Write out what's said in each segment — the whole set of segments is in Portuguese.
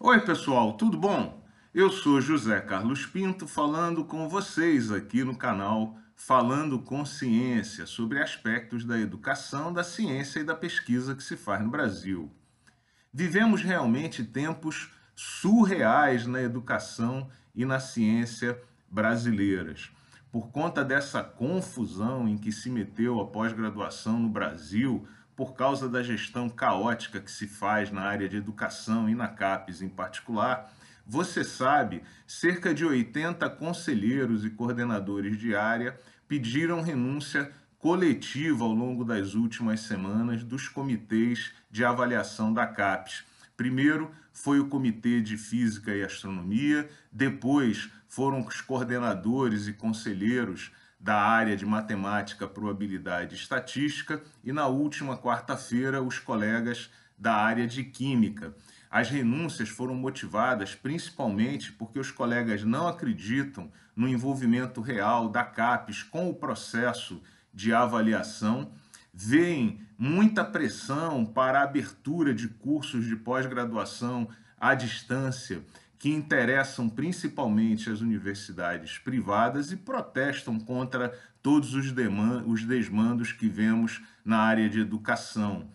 Oi, pessoal, tudo bom? Eu sou José Carlos Pinto falando com vocês aqui no canal Falando com Ciência sobre aspectos da educação, da ciência e da pesquisa que se faz no Brasil. Vivemos realmente tempos surreais na educação e na ciência brasileiras. Por conta dessa confusão em que se meteu a pós-graduação no Brasil, por causa da gestão caótica que se faz na área de educação e na CAPES em particular, você sabe, cerca de 80 conselheiros e coordenadores de área pediram renúncia coletiva ao longo das últimas semanas dos comitês de avaliação da CAPES. Primeiro foi o Comitê de Física e Astronomia, depois foram os coordenadores e conselheiros da área de matemática, probabilidade e estatística, e na última quarta-feira, os colegas da área de química. As renúncias foram motivadas principalmente porque os colegas não acreditam no envolvimento real da CAPES com o processo de avaliação, veem muita pressão para a abertura de cursos de pós-graduação à distância que interessam principalmente as universidades privadas e protestam contra todos os, os desmandos que vemos na área de educação.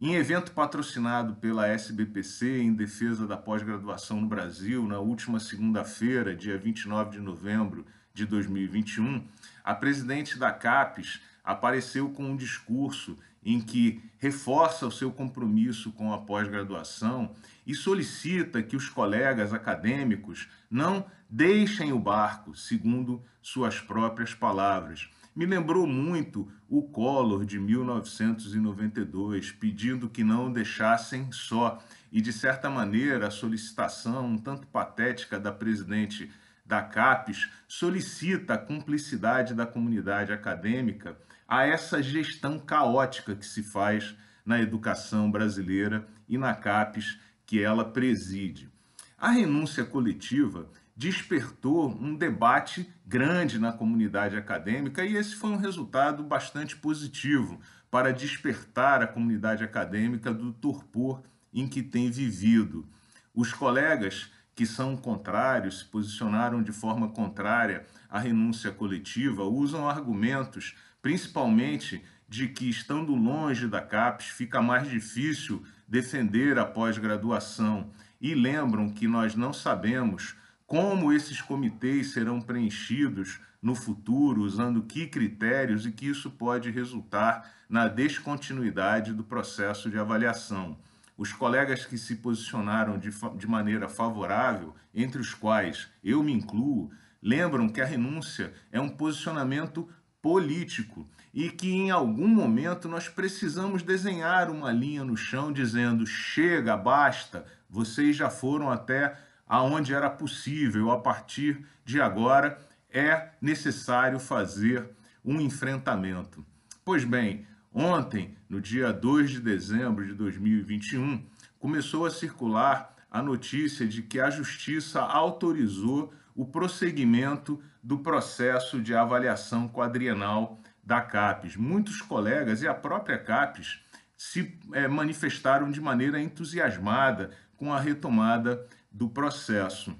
Em evento patrocinado pela SBPC em defesa da pós-graduação no Brasil, na última segunda-feira, dia 29 de novembro de 2021, a presidente da CAPES apareceu com um discurso em que reforça o seu compromisso com a pós-graduação e solicita que os colegas acadêmicos não deixem o barco, segundo suas próprias palavras. Me lembrou muito o Collor de 1992, pedindo que não o deixassem só. E, de certa maneira, a solicitação um tanto patética da presidente da CAPES solicita a cumplicidade da comunidade acadêmica a essa gestão caótica que se faz na educação brasileira e na CAPES que ela preside. A renúncia coletiva despertou um debate grande na comunidade acadêmica e esse foi um resultado bastante positivo para despertar a comunidade acadêmica do torpor em que tem vivido. Os colegas que são contrários, se posicionaram de forma contrária à renúncia coletiva, usam argumentos, principalmente de que, estando longe da CAPES, fica mais difícil defender a pós-graduação e lembram que nós não sabemos como esses comitês serão preenchidos no futuro, usando que critérios e que isso pode resultar na descontinuidade do processo de avaliação. Os colegas que se posicionaram de, de maneira favorável, entre os quais eu me incluo, lembram que a renúncia é um posicionamento político e que em algum momento nós precisamos desenhar uma linha no chão dizendo chega, basta, vocês já foram até aonde era possível, a partir de agora é necessário fazer um enfrentamento. Pois bem, Ontem, no dia 2 de dezembro de 2021, começou a circular a notícia de que a Justiça autorizou o prosseguimento do processo de avaliação quadrienal da CAPES. Muitos colegas e a própria CAPES se é, manifestaram de maneira entusiasmada com a retomada do processo.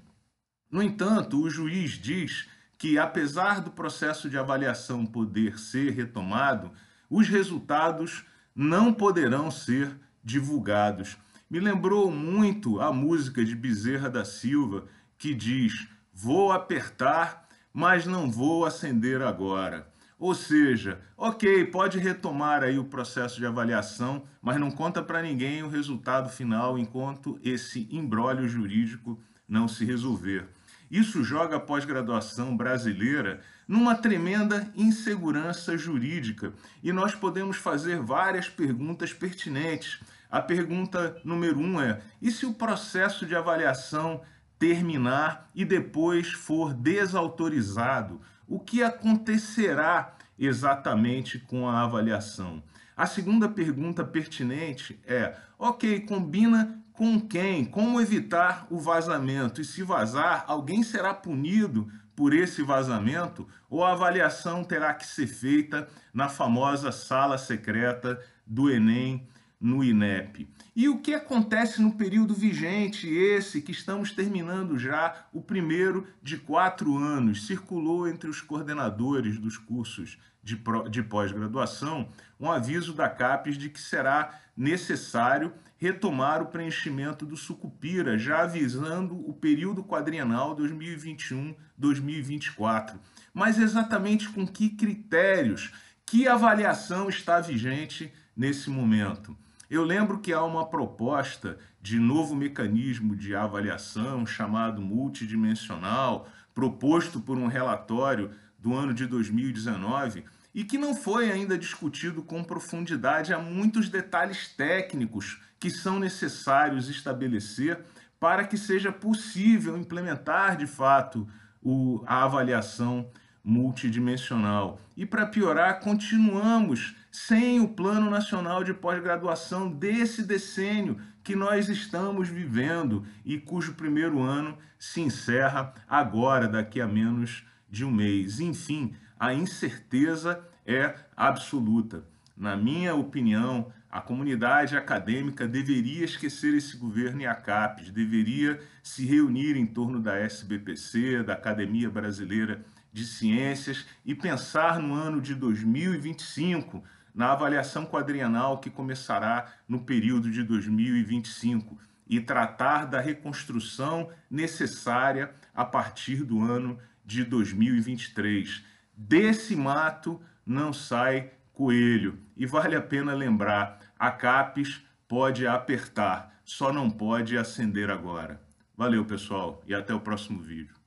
No entanto, o juiz diz que, apesar do processo de avaliação poder ser retomado, os resultados não poderão ser divulgados. Me lembrou muito a música de Bezerra da Silva, que diz: Vou apertar, mas não vou acender agora. Ou seja, ok, pode retomar aí o processo de avaliação, mas não conta para ninguém o resultado final enquanto esse embrólio jurídico não se resolver. Isso joga a pós-graduação brasileira numa tremenda insegurança jurídica e nós podemos fazer várias perguntas pertinentes. A pergunta número um é: e se o processo de avaliação terminar e depois for desautorizado? O que acontecerá exatamente com a avaliação? A segunda pergunta pertinente é: ok, combina com quem? Como evitar o vazamento? E se vazar, alguém será punido por esse vazamento ou a avaliação terá que ser feita na famosa sala secreta do Enem no INEP. E o que acontece no período vigente, esse que estamos terminando já, o primeiro de quatro anos? Circulou entre os coordenadores dos cursos de, pós-graduação um aviso da CAPES de que será necessário retomar o preenchimento do Sucupira, já avisando o período quadrienal 2021-2024. Mas exatamente com que critérios, que avaliação está vigente nesse momento? Eu lembro que há uma proposta de novo mecanismo de avaliação chamado multidimensional, proposto por um relatório do ano de 2019 e que não foi ainda discutido com profundidade. Há muitos detalhes técnicos que são necessários estabelecer para que seja possível implementar de fato o, a avaliação multidimensional. E para piorar, continuamos sem o Plano Nacional de Pós-Graduação desse decênio que nós estamos vivendo e cujo primeiro ano se encerra agora, daqui a menos de um mês. Enfim, a incerteza é absoluta. Na minha opinião, a comunidade acadêmica deveria esquecer esse governo e a CAPES, deveria se reunir em torno da SBPC, da Academia Brasileira de Ciências e pensar no ano de 2025, na avaliação quadrienal que começará no período de 2025 e tratar da reconstrução necessária a partir do ano de 2023. Desse mato não sai coelho. E vale a pena lembrar, a CAPES pode apertar, só não pode acender agora. Valeu, pessoal, e até o próximo vídeo.